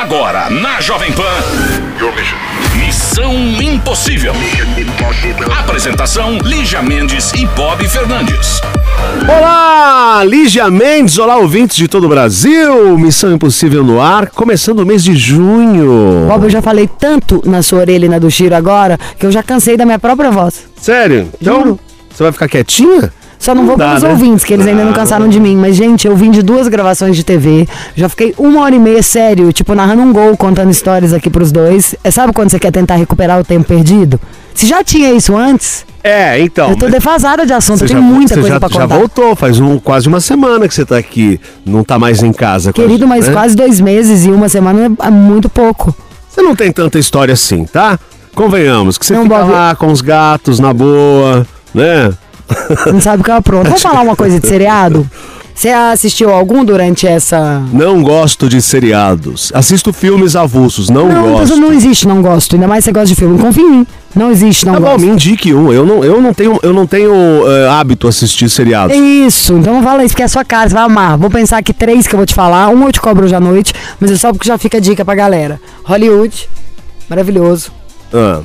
Agora, na Jovem Pan. Missão Impossível. Apresentação: Lígia Mendes e Bob Fernandes. Olá, Lígia Mendes, olá ouvintes de todo o Brasil. Missão Impossível no ar, começando o mês de junho. Bob, eu já falei tanto na sua orelha e na do Chiro agora que eu já cansei da minha própria voz. Sério? Então, Juro. você vai ficar quietinha? Só não vou Dá, pelos né? ouvintes, que eles ainda não cansaram de mim. Mas, gente, eu vim de duas gravações de TV. Já fiquei uma hora e meia, sério, tipo, narrando um gol, contando histórias aqui pros dois. É, sabe quando você quer tentar recuperar o tempo perdido? Se já tinha isso antes, É, então. eu tô defasada de assunto, já- muita coisa já, pra já contar. voltou, faz um, quase uma semana que você tá aqui, não tá mais em casa. Querido, mas né? quase dois meses e uma semana é muito pouco. Você não tem tanta história assim, tá? Convenhamos, que você Não, fica lá com os gatos na boa, né? Não sabe o que eu apronto. Vamos falar uma coisa de seriado? Você assistiu algum durante essa. Não gosto de seriados. Assisto filmes avulsos, não, Não, gosto. não existe, não gosto. Ainda mais você gosta de filme. Confia em mim. Não existe, não Tá bom, gosto. me indique um. Eu não, eu não tenho, eu não tenho eh, hábito assistir seriados. Isso, então não fala isso, porque é a sua cara, você vai amar. Vou pensar aqui três que eu vou te falar. Um eu te cobro hoje à noite, mas é só porque já fica a dica pra galera. Hollywood, maravilhoso. Ah,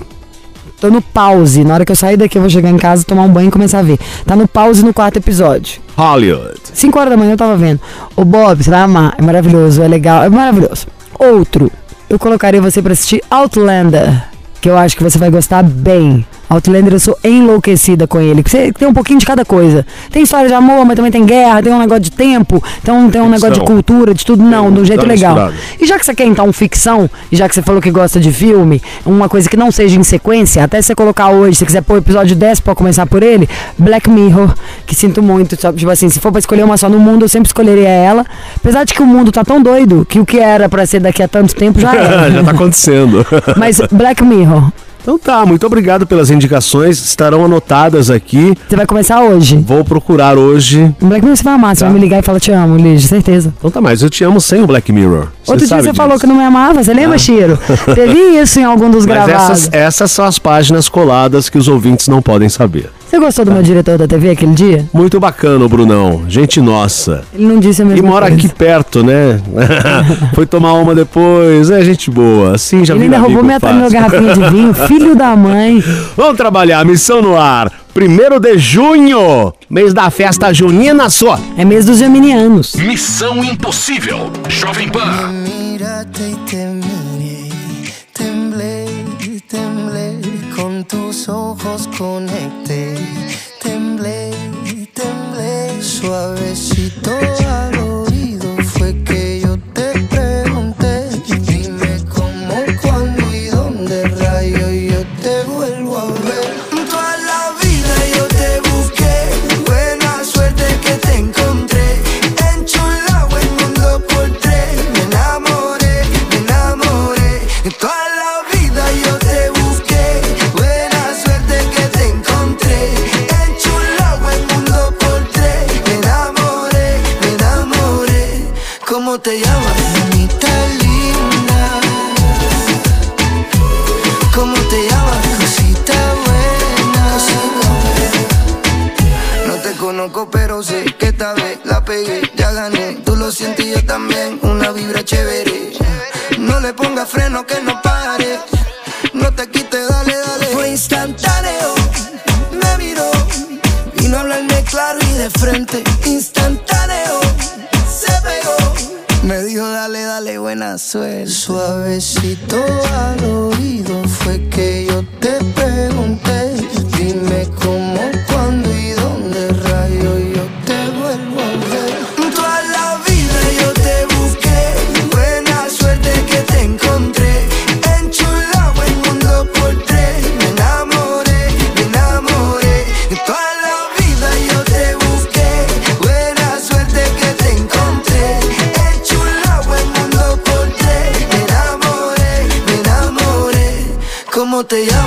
Tô no pause. Na hora que eu sair daqui, eu vou chegar em casa, tomar um banho e começar a ver. Tá no pause no quarto episódio. Hollywood. 5 horas da manhã eu tava vendo. O Bob, você vai amar. É maravilhoso, é legal, é maravilhoso. Outro, eu colocaria você pra assistir Outlander, que eu acho que você vai gostar bem. Outlander, eu sou enlouquecida com ele. Você tem um pouquinho de cada coisa. Tem história de amor, mas também tem guerra, tem um negócio de tempo, então tem um negócio de cultura, de tudo. Não, de um jeito dá legal. E já que você quer então ficção, e já que você falou que gosta de filme, uma coisa que não seja em sequência, até você colocar hoje, se quiser pôr o episódio 10 pra começar por ele, Black Mirror, que sinto muito, sabe? Tipo assim, se for pra escolher uma só no mundo, eu sempre escolheria ela. Apesar de que o mundo tá tão doido que o que era pra ser daqui a tanto tempo já era. Já tá acontecendo. Mas Black Mirror, então tá, muito obrigado pelas indicações. Estarão anotadas aqui. você vai começar hoje. Vou procurar hoje. Black Mirror você vai amar, você Tá. vai me ligar e falar te amo, Liz, certeza. Então tá, mas eu te amo sem o Black Mirror. Outro dia você disso. falou que não me amava, você lembra, Chiro? Teve isso em algum dos Mas gravados. essas, essas são as páginas coladas que os ouvintes não podem saber. Você gostou do meu diretor da TV aquele dia? Muito bacana, o Brunão. Gente nossa. Ele não disse a E mesma mora coisa. aqui perto, né? Foi tomar uma depois. É gente boa. Assim já Ele ainda roubou minha, garrafinha de vinho, filho da mãe. Vamos trabalhar, missão no ar. Primeiro de junho, mês da festa junina só. É mês dos geminianos. Missão Impossível. Jovem Pan. Tus ojos conecté, te llamas?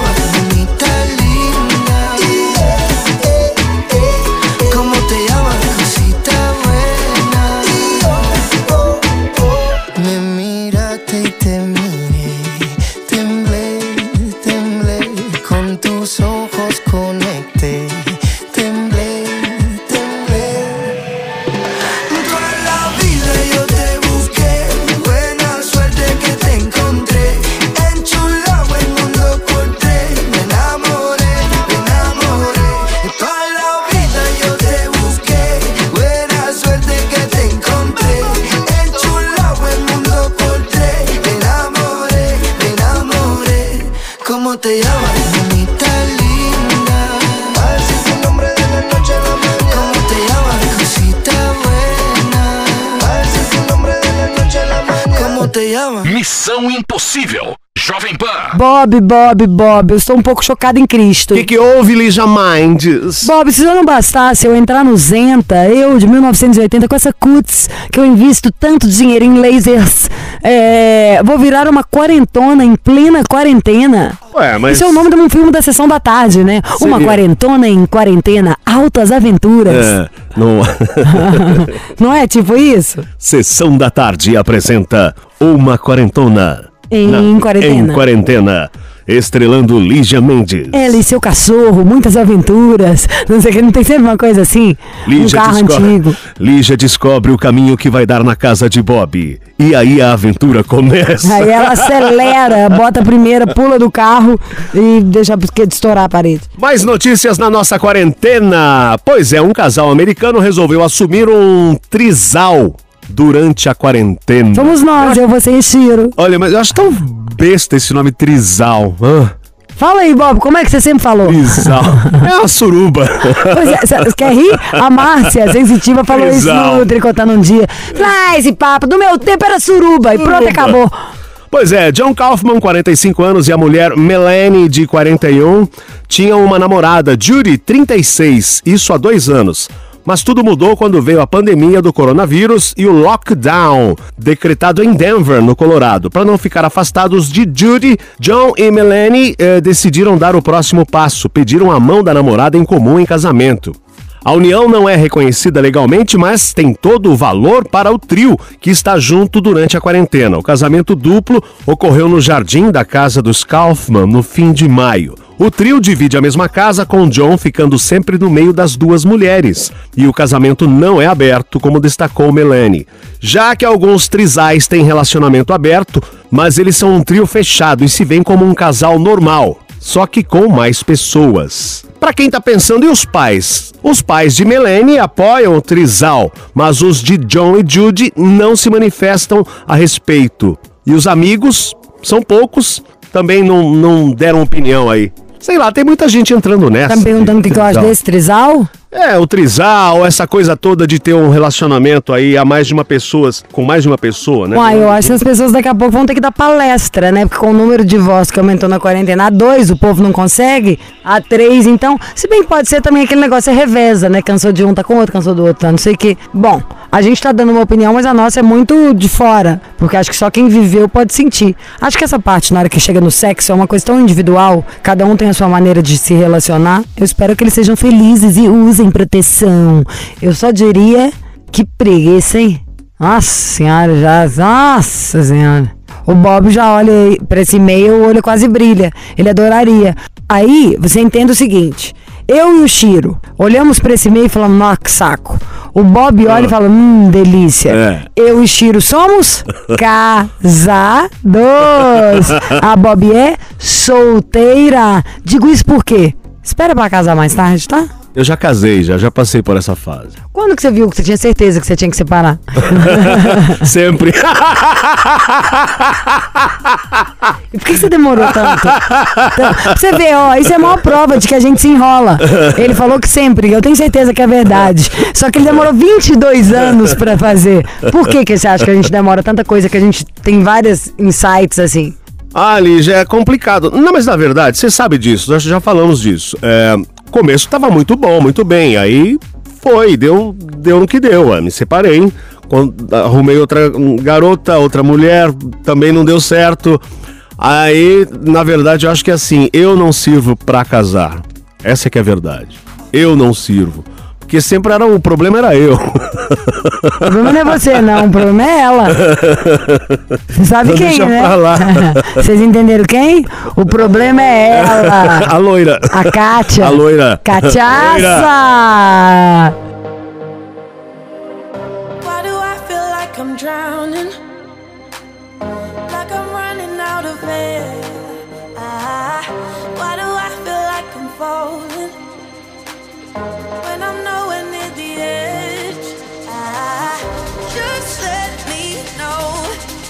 Bob, Bob, Bob, eu estou um pouco chocada em Cristo. O que, que houve, Lígia Minds? Bob, se já não bastasse eu entrar no Zenta, eu de 1980, com essa cuts que eu invisto tanto dinheiro em lasers, é, vou virar uma quarentona em plena quarentena. Ué, mas. Isso é o nome de um filme da sessão da tarde, né? Uma Seria. quarentona em quarentena, altas aventuras. É, não... Não é tipo isso? Sessão da Tarde apresenta Uma Quarentona. Em quarentena. Em quarentena. Estrelando Lígia Mendes. Ela e seu cachorro, muitas aventuras. Não sei o que, não tem sempre uma coisa assim? um Lígia carro descobre, antigo. Lígia descobre o caminho que vai dar na casa de Bob. E aí a aventura começa. Aí ela acelera, bota a primeira, pula do carro e deixa de estourar a parede. Mais notícias na nossa quarentena. Pois é, um casal americano resolveu assumir um trisal durante a quarentena. Somos nós, eu, você e Ciro. Olha, mas eu acho tão besta esse nome trisal. Ah, Fala aí, Bob, como é que você sempre falou? trisal. é uma suruba. Pois é, quer rir? A Márcia, sensitiva, falou Trisal. isso no Tricotando um dia. Ah, esse papo, do meu tempo era suruba, e pronto, Suruba. acabou. Pois é, John Kaufman, 45 anos, e a mulher Melanie, de 41, tinham uma namorada, Judy, 36, isso há dois anos. Mas tudo mudou quando veio a pandemia do coronavírus e o lockdown, decretado em Denver, no Colorado. Para não ficar afastados de Judy, John e Melanie eh, decidiram dar o próximo passo, pediram a mão da namorada em comum em casamento. A união não é reconhecida legalmente, mas tem todo o valor para o trio que está junto durante a quarentena. O casamento duplo ocorreu no jardim da casa dos Kaufman no fim de maio. O trio divide a mesma casa, com John ficando sempre no meio das duas mulheres. E o casamento não é aberto, como destacou Melanie. Já que alguns trisais têm relacionamento aberto, mas eles são um trio fechado e se veem como um casal normal só que com mais pessoas. Pra quem tá pensando, e os pais? Os pais de Melanie apoiam o trisal, mas os de John e Judy não se manifestam a respeito. E os amigos, são poucos, também não, não deram opinião aí. Sei lá, tem muita gente entrando nessa. Tá me perguntando o que, que eu acho desse trisal? É, o trisal, essa coisa toda de ter um relacionamento aí a mais de uma pessoa, com mais de uma pessoa, né? Uai, eu acho que as pessoas daqui a pouco vão ter que dar palestra, né? Porque com o número de votos que aumentou na quarentena, a dois o povo não consegue, a três, então. Se bem que pode ser também aquele negócio, é reveza, né? Cansou de um, tá com outro, cansou do outro, tá não sei o quê. Bom, a gente tá dando uma opinião, mas a nossa é muito de fora. Porque acho que só quem viveu pode sentir. Acho que essa parte, na hora que chega no sexo, é uma coisa tão individual, cada um tem a sua maneira de se relacionar. Eu espero que eles sejam felizes e usem proteção. Eu só diria que preguiça, hein? Nossa senhora, já. Nossa senhora. O Bob já olha pra esse e-mail, o olho quase brilha. Ele adoraria. Aí, você entende o seguinte. Eu e o Chiro olhamos pra esse e-mail e falamos, nossa, que saco. O Bob olha e fala, hum, delícia. É. Eu e Chiro somos casados. A Bob é solteira. Digo isso por quê? Espera pra casar mais tarde, tá? Eu já casei, já, já passei por essa fase. Quando que você viu que você tinha certeza que você tinha que separar? Sempre. E por que você demorou tanto? Então, você vê, ó, isso é a maior prova de que a gente se enrola. Ele falou que sempre, eu tenho certeza que é verdade. Só que ele demorou 22 anos pra fazer. Por que, que você acha que a gente demora tanta coisa que a gente tem vários insights assim? Ah, Lígia, é complicado. Não, mas na verdade, você sabe disso, nós já falamos disso. É, começo tava muito bom, muito bem. Aí foi, deu, deu no que deu. é, Me separei. Quando arrumei outra garota, outra mulher, também não deu certo. Aí, na verdade, eu acho que é assim, eu não sirvo pra casar. Essa é que é a verdade. Eu não sirvo. Porque sempre era o problema era eu. O problema não é você, não. O problema é ela. Você sabe quem, deixa né? Vocês entenderam quem? O problema é ela. A loira. A Kátia. A loira. Cachaça! Why do I feel like I'm drowning?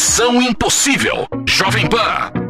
Missão Impossível. Jovem Pan.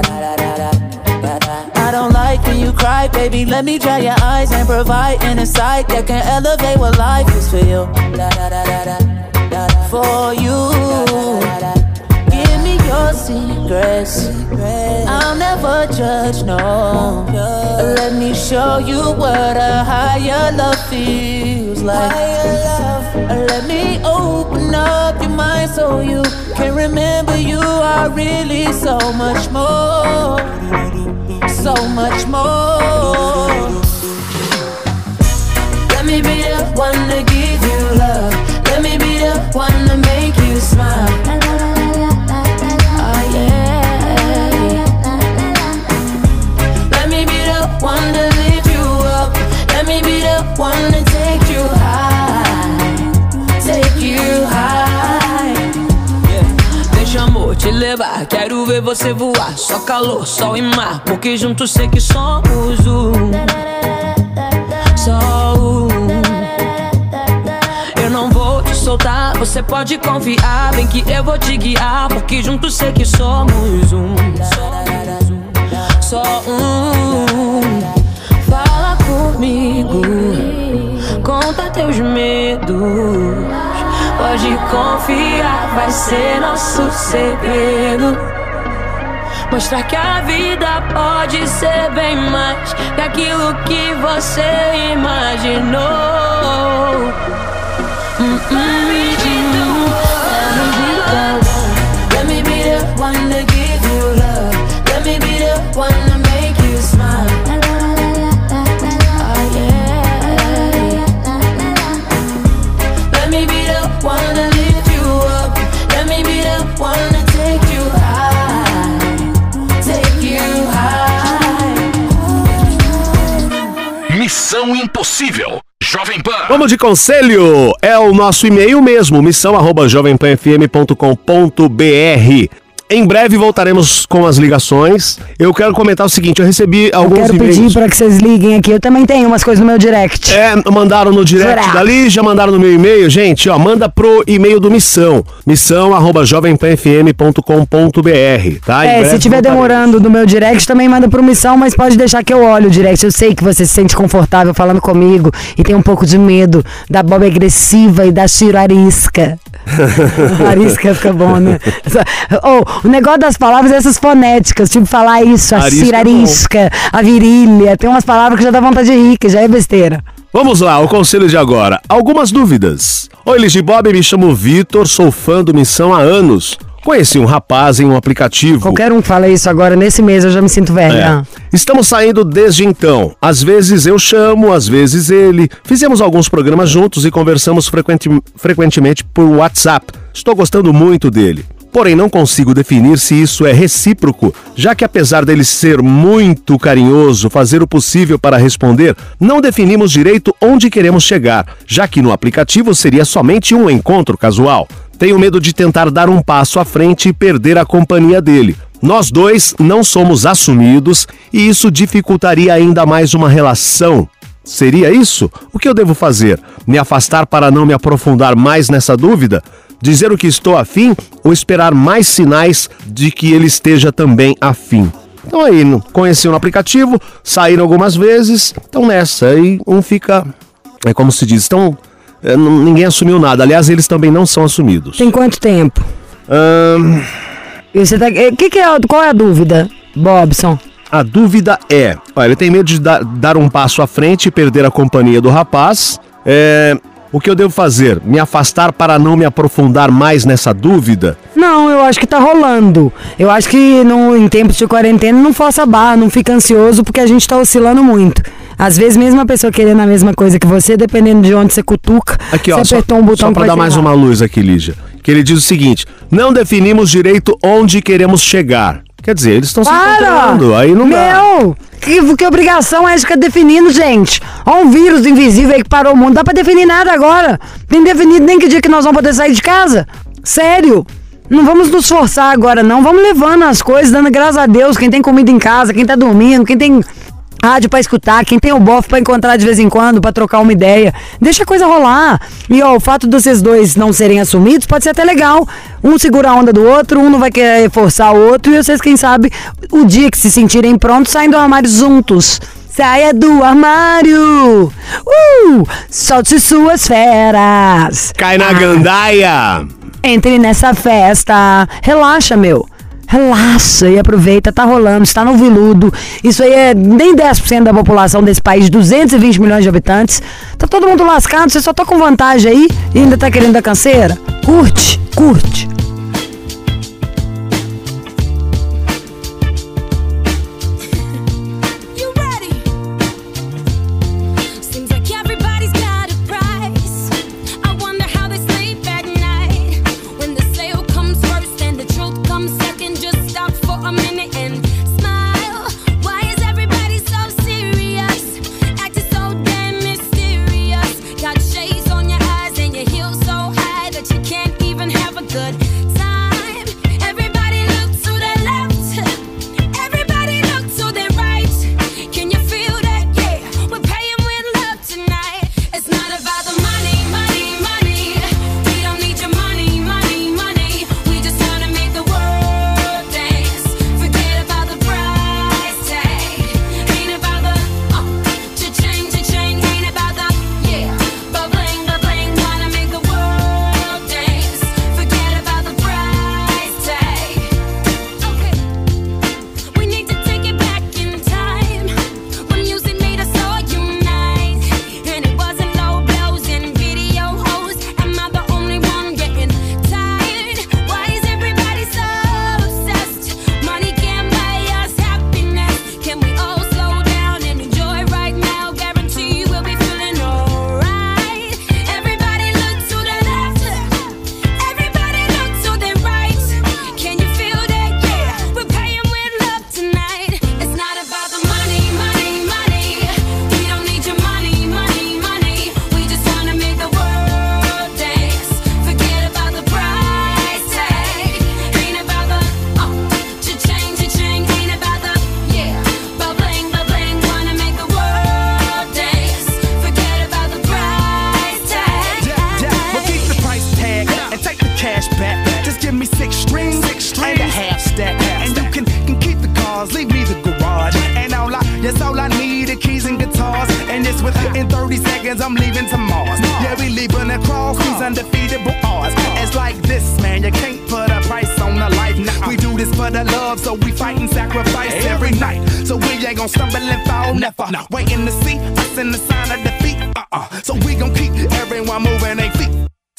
I don't like when you cry, baby. Let me dry your eyes and provide an insight that can elevate what life is for you. For you. Give me your secrets. I'll never judge, no. Let me show you what a higher love feels like. Let me open up your mind so you can remember you are really so much more. So much more. Let me be the one to give you love. Let me be the one to make you smile. Você voar. Só calor, sol e mar, porque juntos sei que somos um. Só um. Eu não vou te soltar, você pode confiar. Vem que eu vou te guiar, porque juntos sei que somos um. Só um. Fala comigo, conta teus medos. Pode confiar, vai ser nosso segredo. Mostrar que a vida pode ser bem mais que aquilo que você imaginou. Hum, hum, Impossível. Jovem Pan. Vamos de conselho. É o nosso e-mail mesmo, missão arroba jovempanfm.com.br. Em breve voltaremos com as ligações. Eu quero comentar o seguinte, eu recebi Eu alguns quero pedir pra que vocês liguem aqui. Eu também tenho umas coisas no meu direct. É, mandaram no direct Direct. da Lígia, mandaram no meu e-mail. Gente, ó, manda pro e-mail do Missão. Missão arroba jovempanfm.com.br, tá? Em É, se tiver voltaremos. demorando do meu direct, também manda pro missão, mas pode deixar que eu olho o direct. Eu sei que você se sente confortável falando comigo e tem um pouco de medo da Bob agressiva e da Ciro arisca. arisca fica bom, né? Oh, o negócio das palavras é essas fonéticas, tipo falar isso, a Arisca Ciro é a virilha. Tem umas palavras que já dá vontade de rir, que já é besteira. Vamos lá, o conselho de agora. Algumas dúvidas. Oi, Ligi Bob, me chamo Vitor, sou fã do Missão há anos. Conheci um rapaz em um aplicativo. Qualquer um que fala isso agora, nesse mês, eu já me sinto velha. É. Estamos saindo desde então. Às vezes eu chamo, às vezes ele. Fizemos alguns programas juntos e conversamos frequente- frequentemente por WhatsApp. Estou gostando muito dele. Porém, não consigo definir se isso é recíproco, já que apesar dele ser muito carinhoso, fazer o possível para responder, não definimos direito onde queremos chegar, já que no aplicativo seria somente um encontro casual. Tenho medo de tentar dar um passo à frente e perder a companhia dele. Nós dois não somos assumidos e isso dificultaria ainda mais uma relação. Seria isso? O que eu devo fazer? Me afastar para não me aprofundar mais nessa dúvida? Dizer o que estou afim ou esperar mais sinais de que ele esteja também afim? Então aí, conheceu no aplicativo, saíram algumas vezes, estão nessa. Aí um fica. É como se diz, então. é, ninguém assumiu nada. Aliás, eles também não são assumidos. Tem quanto tempo? Você tá... eh, que que é, qual é a dúvida, Bobson? A dúvida é: olha, ele tem medo de dar, dar um passo à frente e perder a companhia do rapaz. É, o que eu devo fazer? Me afastar para não me aprofundar mais nessa dúvida? Não, eu acho que tá rolando. Eu acho que no, em tempos de quarentena não força a barra, não fica ansioso, porque a gente tá oscilando muito. Às vezes, mesmo a pessoa querendo a mesma coisa que você, dependendo de onde você cutuca, Aqui, você ó, só, apertou um botão só para dar mais uma luz aqui, Lígia. Que ele diz o seguinte: não definimos direito onde queremos chegar. Quer dizer, eles estão se encontrando, aí não dá. Meu! Que, que obrigação é ficar definindo, gente? Ó um vírus invisível aí que parou o mundo. Não dá pra definir nada agora. Tem definido nem que dia que nós vamos poder sair de casa. Sério. Não vamos nos forçar agora, não. Vamos levando as coisas, dando graças a Deus. Quem tem comida em casa, quem tá dormindo, quem tem rádio pra escutar, quem tem o bofe pra encontrar de vez em quando, pra trocar uma ideia. Deixa a coisa rolar. E ó, o fato de vocês dois não serem assumidos pode ser até legal. Um segura a onda do outro, um não vai querer forçar o outro, e vocês, quem sabe, o dia que se sentirem prontos, saem do armário juntos. Saia do armário! Uh! Solte suas feras! Cai na gandaia! Entre nessa festa. Relaxa, meu. Relaxa e aproveita, tá rolando, está no viludo. Isso aí é nem 10% da população desse país, 220 milhões de habitantes. Tá todo mundo lascado, você só tá com vantagem aí e ainda tá querendo a canseira? Curte, curte.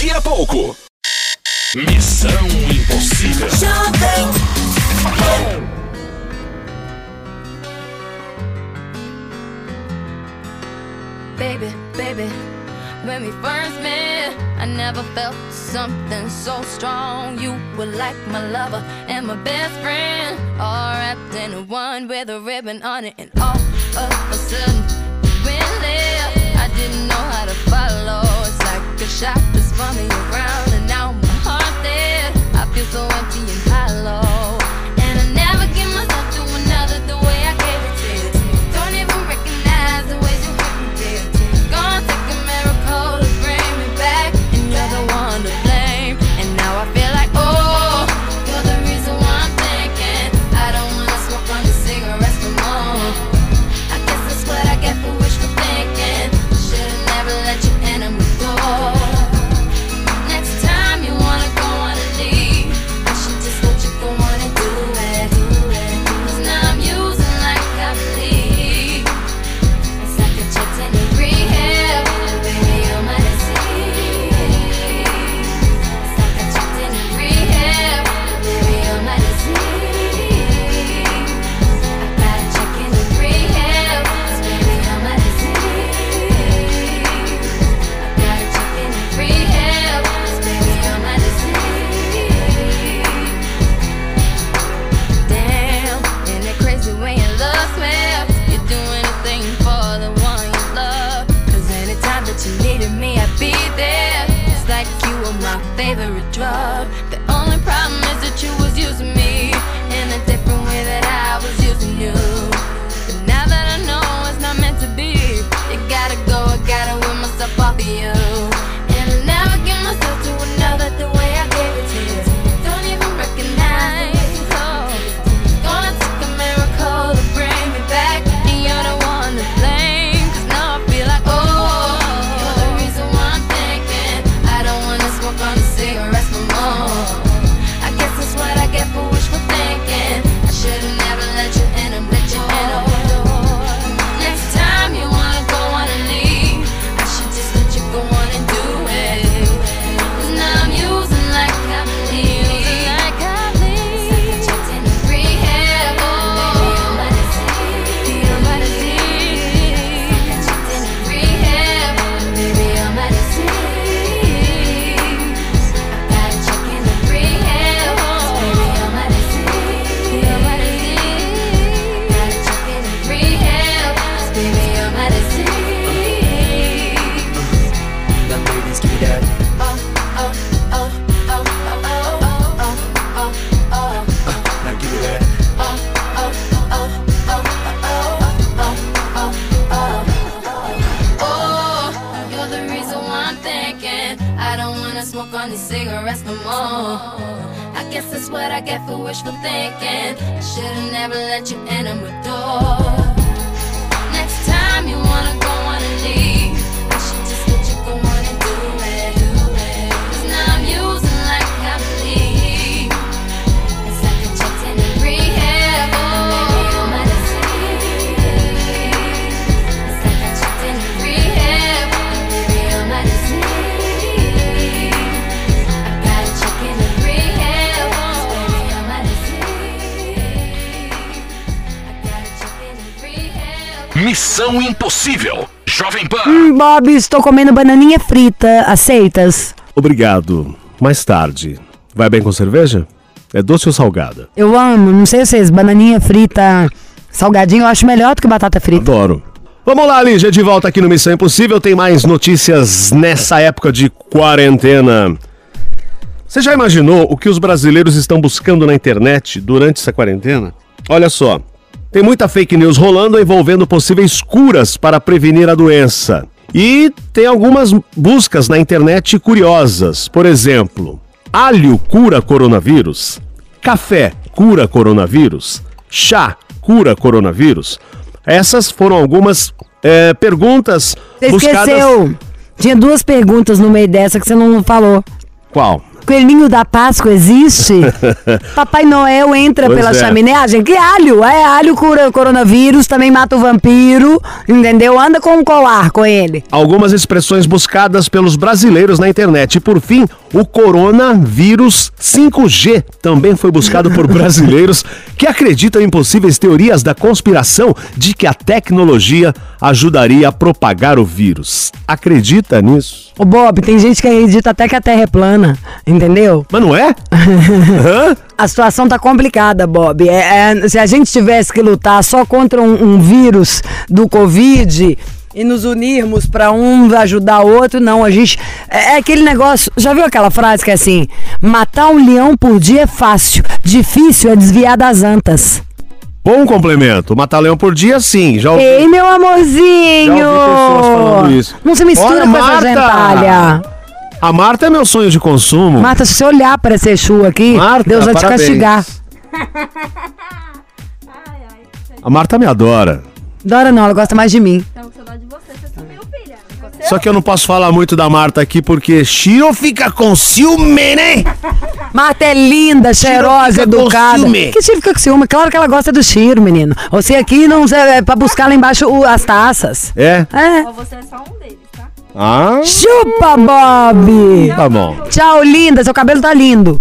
Daqui a pouco. Missão Impossível. Baby, baby, when we first met, I never felt something so strong. You were like my lover and my best friend, all wrapped in one with a ribbon on it. And all of a sudden, you went there. I didn't know how to follow. Shot this running around and now my heart's dead. I feel so empty what I get for wishful thinking. Should've never let you in on my door. Missão Impossível. Jovem Pan. Hum, Bob, estou comendo bananinha frita. Aceitas? Obrigado. Mais tarde. Vai bem com cerveja? É doce ou salgada? Eu amo, não sei vocês, bananinha frita, salgadinho, eu acho melhor do que batata frita. Adoro. Vamos lá, Lígia, de volta aqui no Missão Impossível. Tem mais notícias nessa época de quarentena. Você já imaginou o que os brasileiros estão buscando na internet durante essa quarentena? Olha só, tem muita fake news rolando envolvendo possíveis curas para prevenir a doença. E tem algumas buscas na internet curiosas. Por exemplo, alho cura coronavírus? Café cura coronavírus? Chá cura coronavírus? Essas foram algumas é, perguntas Você buscadas. esqueceu? Tinha duas perguntas no meio dessa que você não falou. Qual? Coelhinho da Páscoa existe? Papai Noel entra Pois pela é. chaminé? Ah, gente, que alho? É, alho cura coronavírus, também mata o vampiro, entendeu? Anda com um colar com ele. Algumas expressões buscadas pelos brasileiros na internet. E por fim, o coronavírus 5G também foi buscado por brasileiros que acreditam em possíveis teorias da conspiração de que a tecnologia ajudaria a propagar o vírus. Acredita nisso? Ô Bob, tem gente que acredita até que a Terra é plana, entendeu? Mas não é? Hã? A situação tá complicada, Bob. É, é, se a gente tivesse que lutar só contra um, um vírus do Covid e nos unirmos pra um ajudar o outro, não. A gente. É, é aquele negócio. Já viu aquela frase que é assim: matar um leão por dia é fácil, difícil é desviar das antas. Bom complemento. Matar leão por dia, sim. Já ouvi. Ei, meu amorzinho! Já ouvi pessoas falando isso. Não se mistura Olha, com essa Marta! gentalha. A Marta é meu sonho de consumo. Marta, se você olhar para esse Exu aqui, Marta, Deus vai parabéns. te castigar. A Marta me adora. Dora não, ela gosta mais de mim. Só que eu não posso falar muito da Marta aqui porque Shiro fica com ciúme, né? Marta é linda, cheirosa, fica com educada. ciúme. Que Chiro fica com ciúme? Claro que ela gosta do Chiro, menino. Você aqui não é pra buscar lá embaixo o- as taças. É? É. Você é só um deles, tá? Ah, Chupa, Bob! tá bom. Tchau, linda. Seu cabelo tá lindo.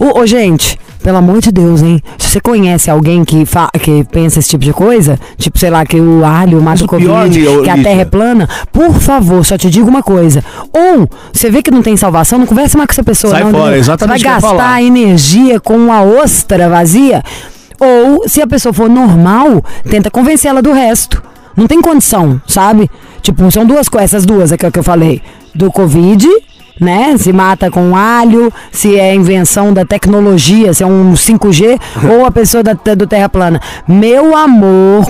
Ô, ô, gente, pelo amor de Deus, hein? Se você conhece alguém que, fa- que pensa esse tipo de coisa, tipo, sei lá, que o alho mata o pior, Covid, Lígia- que a terra é plana, por favor, só te digo uma coisa. Ou, você vê que não tem salvação, não conversa mais com essa pessoa, Sai não. fora, entendeu? exatamente Você vai gastar energia com uma ostra vazia. Ou, se a pessoa for normal, tenta convencer ela do resto. Não tem condição, sabe? Tipo, são duas coisas, essas duas aqui que eu falei. Do Covid, né? Se mata com alho, se é invenção da tecnologia, se é um 5G, ou a pessoa da, do Terra plana. Meu amor,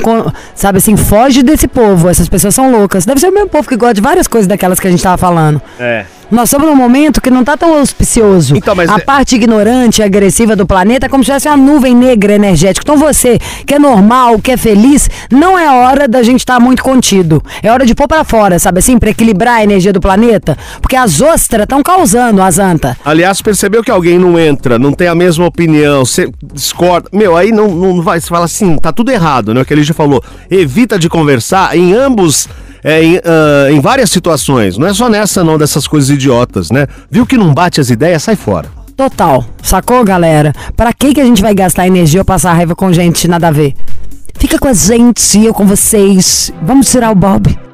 sabe assim, foge desse povo. Essas pessoas são loucas. Deve ser o mesmo povo que gosta de várias coisas daquelas que a gente tava falando. É. Nós estamos num momento que não tá tão auspicioso. Então, mas a é- parte ignorante e agressiva do planeta é como se tivesse uma nuvem negra energética. Então você, que é normal, que é feliz, não é hora da gente estar muito contido. É hora de pôr pra fora, sabe assim? Pra equilibrar a energia do planeta. Porque as ostras estão causando as antas. Aliás, percebeu que alguém não entra, não tem a mesma opinião, você discorda. Meu, aí não, não vai. Você fala assim, tá tudo errado, né? O que ele já falou. Evita de conversar em ambos. É, em, ah, em várias situações. Não é só nessa, não, dessas coisas idiotas, né? Viu que não bate as ideias, sai fora. Total. Sacou, galera? Pra que, que a gente vai gastar energia ou passar raiva com gente nada a ver? Fica com a gente, eu com vocês. Vamos tirar o Bob.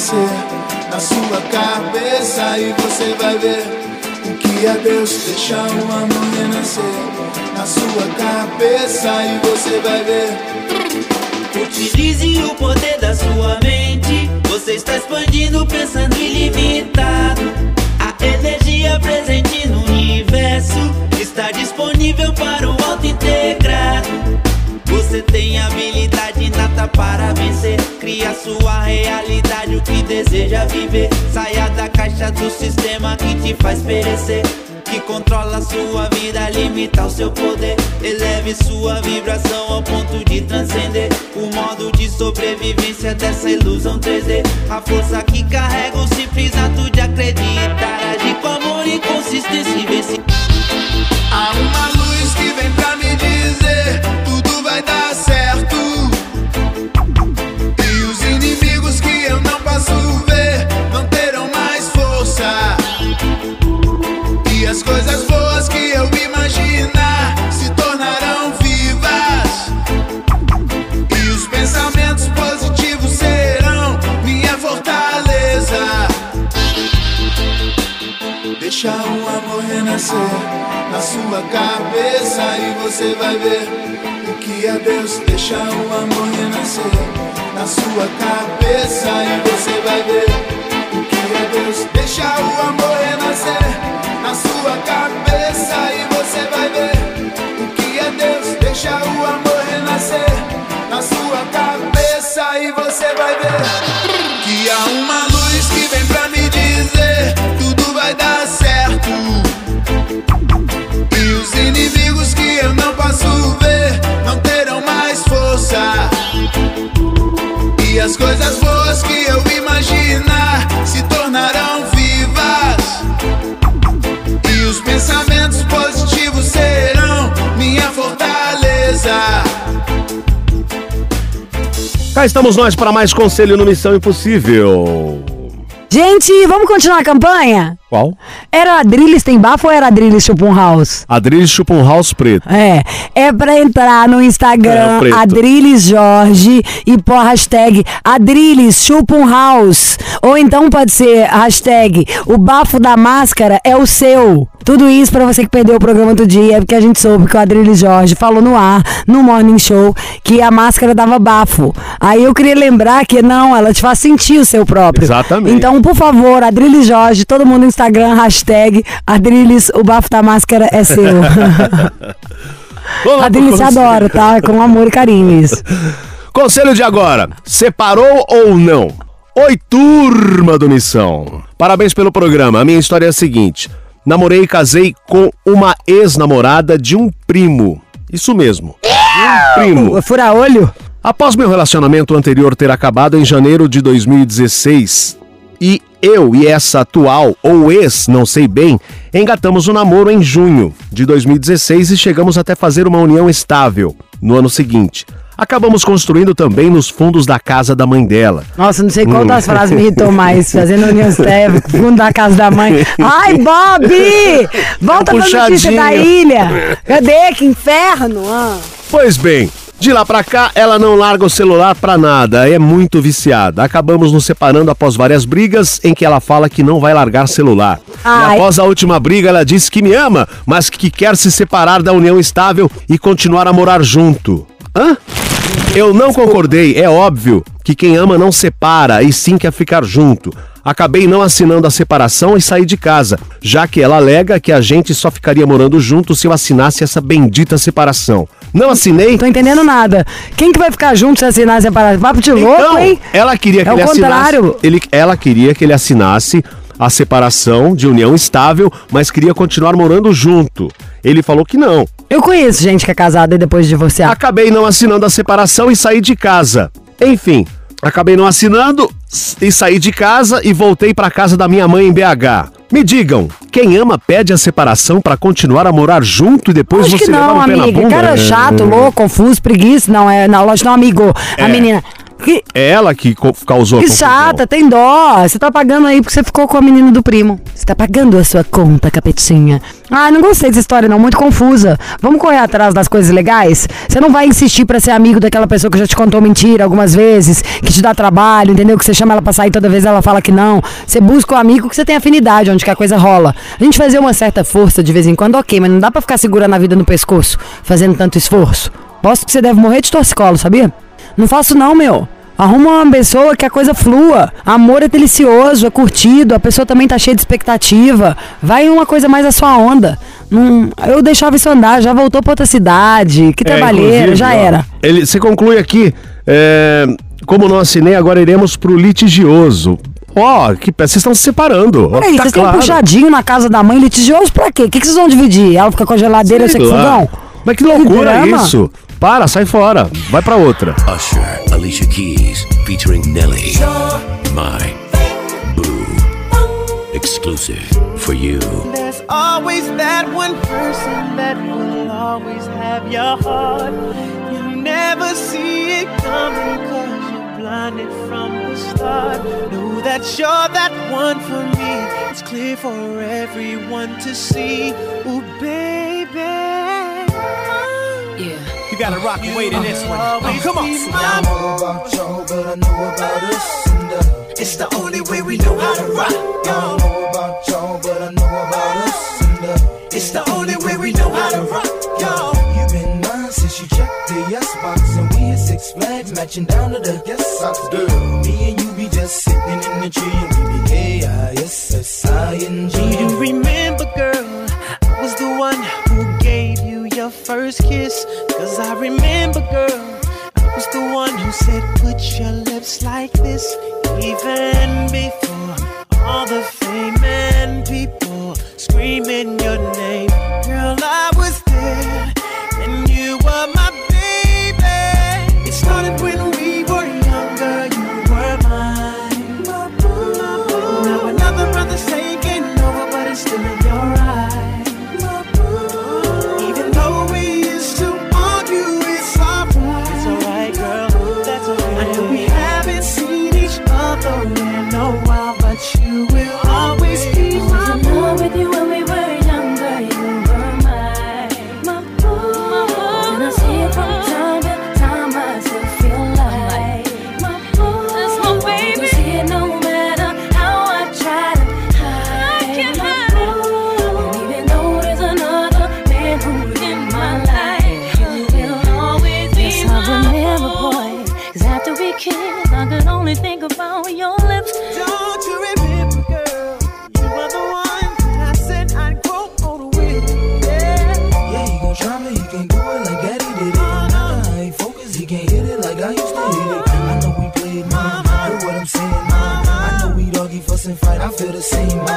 Amor renascer na sua cabeça e você vai ver o que é Deus. Deixa o amor renascer na sua cabeça e você vai ver. Utilize o poder da sua mente. Você está expandindo, pensando ilimitado. A energia presente no universo está disponível para o auto integrado. Você tem habilidade inata para vencer. Cria sua realidade, o que deseja viver. Saia da caixa do sistema que te faz perecer. Que controla sua vida, limita o seu poder. Eleve sua vibração ao ponto de transcender o modo de sobrevivência dessa ilusão 3D. A força que carrega o simples ato de acreditar. Você vai ver o que é Deus. Deixa o amor renascer na sua cabeça e você vai ver o que é Deus. Deixa o amor renascer na sua cabeça e você vai ver o que é Deus. Deixa o amor renascer na sua cabeça e você vai ver que há uma força. E as coisas boas que eu imaginar se tornarão vivas. E os pensamentos positivos serão minha fortaleza. Cá estamos nós para mais conselho no Missão Impossível. Gente, vamos continuar a campanha? Qual? Era Adrilles tem bafo ou era Adrilles chupa house? Adrilles house preto. É, é pra entrar no É, Instagram, preto. Adrilles Jorge e pôr hashtag Adrilles house. Ou então pode ser hashtag o bafo da máscara é o seu. Tudo isso pra você que perdeu o programa do dia, porque a gente soube que o Adrilles Jorge falou no ar, no Morning Show, que a máscara dava bafo. Aí eu queria lembrar que não, ela te faz sentir o seu próprio. Exatamente. Então, por favor, Adrilles Jorge, todo mundo no Instagram, hashtag Adrilles, o bafo da máscara é seu. Conselho. adora, tá? Com amor e carinho isso. Conselho de agora: separou ou não? Oi, turma do Missão. Parabéns pelo programa. A minha história é a seguinte: namorei e casei com uma ex-namorada de um primo. Isso mesmo. Um primo. Fura olho? Após meu relacionamento anterior ter acabado em janeiro de 2016, E eu e essa atual, ou ex, não sei bem, engatamos o namoro em junho de 2016 e chegamos até fazer uma união estável no ano seguinte. Acabamos construindo também nos fundos da casa da mãe dela. Nossa, não sei qual Hum. das frases me irritou mais. Fazendo união estével, fundo da casa da mãe. Ai, Bob! Volta um pra notícia da ilha. Cadê? Que inferno! Ah. Pois bem, de lá pra cá ela não larga o celular pra nada, é muito viciada. Acabamos nos separando após várias brigas em que ela fala que não vai largar celular. Ai. E após a última briga ela disse que me ama, mas que quer se separar da união estável e continuar a morar junto. Hã? Eu não concordei, é óbvio que quem ama não separa e sim quer ficar junto. Acabei não assinando a separação e saí de casa, já que ela alega que a gente só ficaria morando junto se eu assinasse essa bendita separação. Não assinei. Tô entendendo nada. Quem que vai ficar junto se assinar a separação? Papo de louco, Então, hein? ela queria que É o ele contrário. assinasse. Ele, ela queria que ele assinasse a separação de união estável, mas queria continuar morando junto. Ele falou que não. Eu conheço gente que é casada e depois de divorciar. Acabei não assinando a separação e saí de casa. Enfim, acabei não assinando e saí de casa e voltei pra casa da minha mãe em BH. Me digam, quem ama pede a separação pra continuar a morar junto e depois Acho você que levar não, um pé na amiga. bunda? Cara chato, louco, confuso, preguiça. Não, é na loja não, amigo. A É. menina. Que, É ela que causou a que confusão. chata, tem dó. Você tá pagando aí porque você ficou com a menina do primo. Você tá pagando a sua conta, capetinha. Ah, não gostei dessa história, não. Muito confusa. Vamos correr atrás das coisas legais? Você não vai insistir pra ser amigo daquela pessoa que já te contou mentira algumas vezes, que te dá trabalho, entendeu? Que você chama ela pra sair toda vez ela fala que não. Você busca o amigo que você tem afinidade, onde que a coisa rola. A gente fazer uma certa força de vez em quando, ok, mas não dá pra ficar segurando a vida no pescoço, fazendo tanto esforço. Posso que você deve morrer de torcicolo, sabia? Não faço não, meu. Arruma uma pessoa que a coisa flua. Amor é delicioso, é curtido, a pessoa também tá cheia de expectativa. Vai uma coisa mais a sua onda. Não, eu deixava isso andar, já voltou pra outra cidade. Que É, trabalheira, já ó, era. Ele, você conclui aqui, é, como não assinei, agora iremos pro litigioso. Ó, que vocês estão se separando. Peraí, tá vocês têm um claro. puxadinho na casa da mãe litigioso pra quê? O que, que vocês vão dividir? Ela fica com a geladeira e você Sei com lá. fogão? Mas que loucura drama. isso. Para, sai fora. Vai pra outra. Usher, Alicia Keys, featuring Nelly. My Boo. Exclusive for you. There's always that one person that will always have your heart. You never see it coming cause you're blinded from the start. Know that you're that one for me. It's clear for everyone to see. Ooh, baby. Yeah. You gotta rock and wait in this one. Oh, come on. I know about y'all, but I know about us. And, uh, it's the only way we know how to rock. I don't know about y'all, but I know about us. And, uh, it's the only way we know how to rock, y'all. You've been mine since you checked the yes box, and we hit Six Flags, matching down to the yes socks. Girl, me and you be just sitting in the tree, I remember, girl, fight, I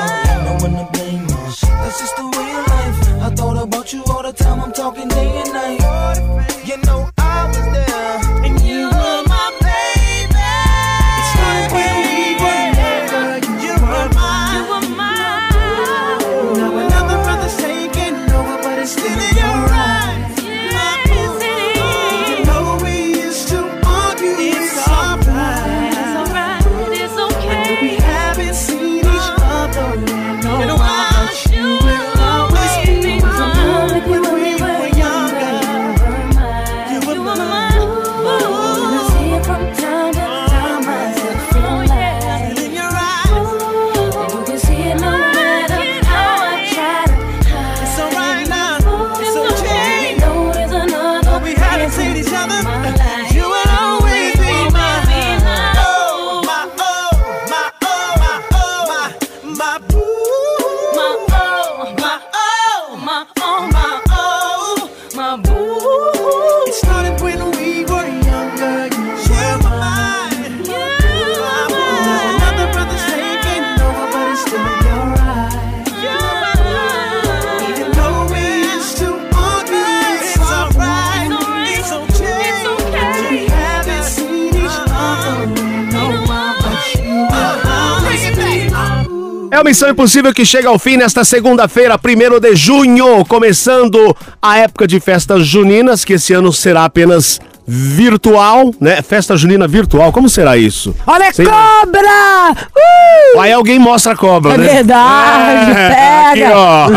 É o Missão Impossível que chega ao fim nesta segunda-feira, 1 de junho, começando a época de festas juninas, que esse ano será apenas virtual, né? Festa junina virtual, como será isso? Olha a Sei- cobra! Uh! Aí alguém mostra a cobra, É né? verdade, É, pega. Aqui, ó.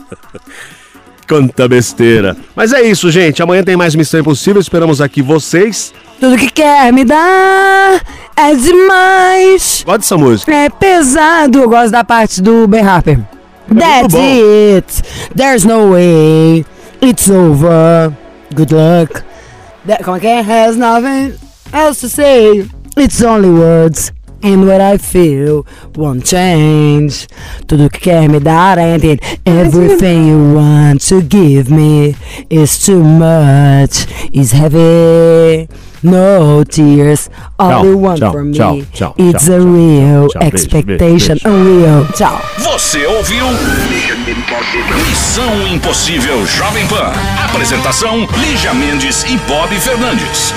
Quanta besteira. Mas é isso, gente. Amanhã tem mais Missão Impossível. Esperamos aqui vocês. Tudo que quer me dar é demais. Gosta dessa música? É pesado. Eu gosto da parte do Ben Harper. That's bom. it. There's no way. It's over. Good luck. That, como é que é? Has nothing else to say. It's only words. And what I feel won't change. Tudo que quer me dar and it. Everything you want to give me is too much. Is heavy. No tears. All Tchau, you want tchau, from tchau, me. tchau, It's tchau, a real tchau, beijo, expectation. beijo, beijo. Unreal. Tchau. Você ouviu? Missão Impossível Jovem Pan. Apresentação: Lígia Mendes e Bob Fernandes.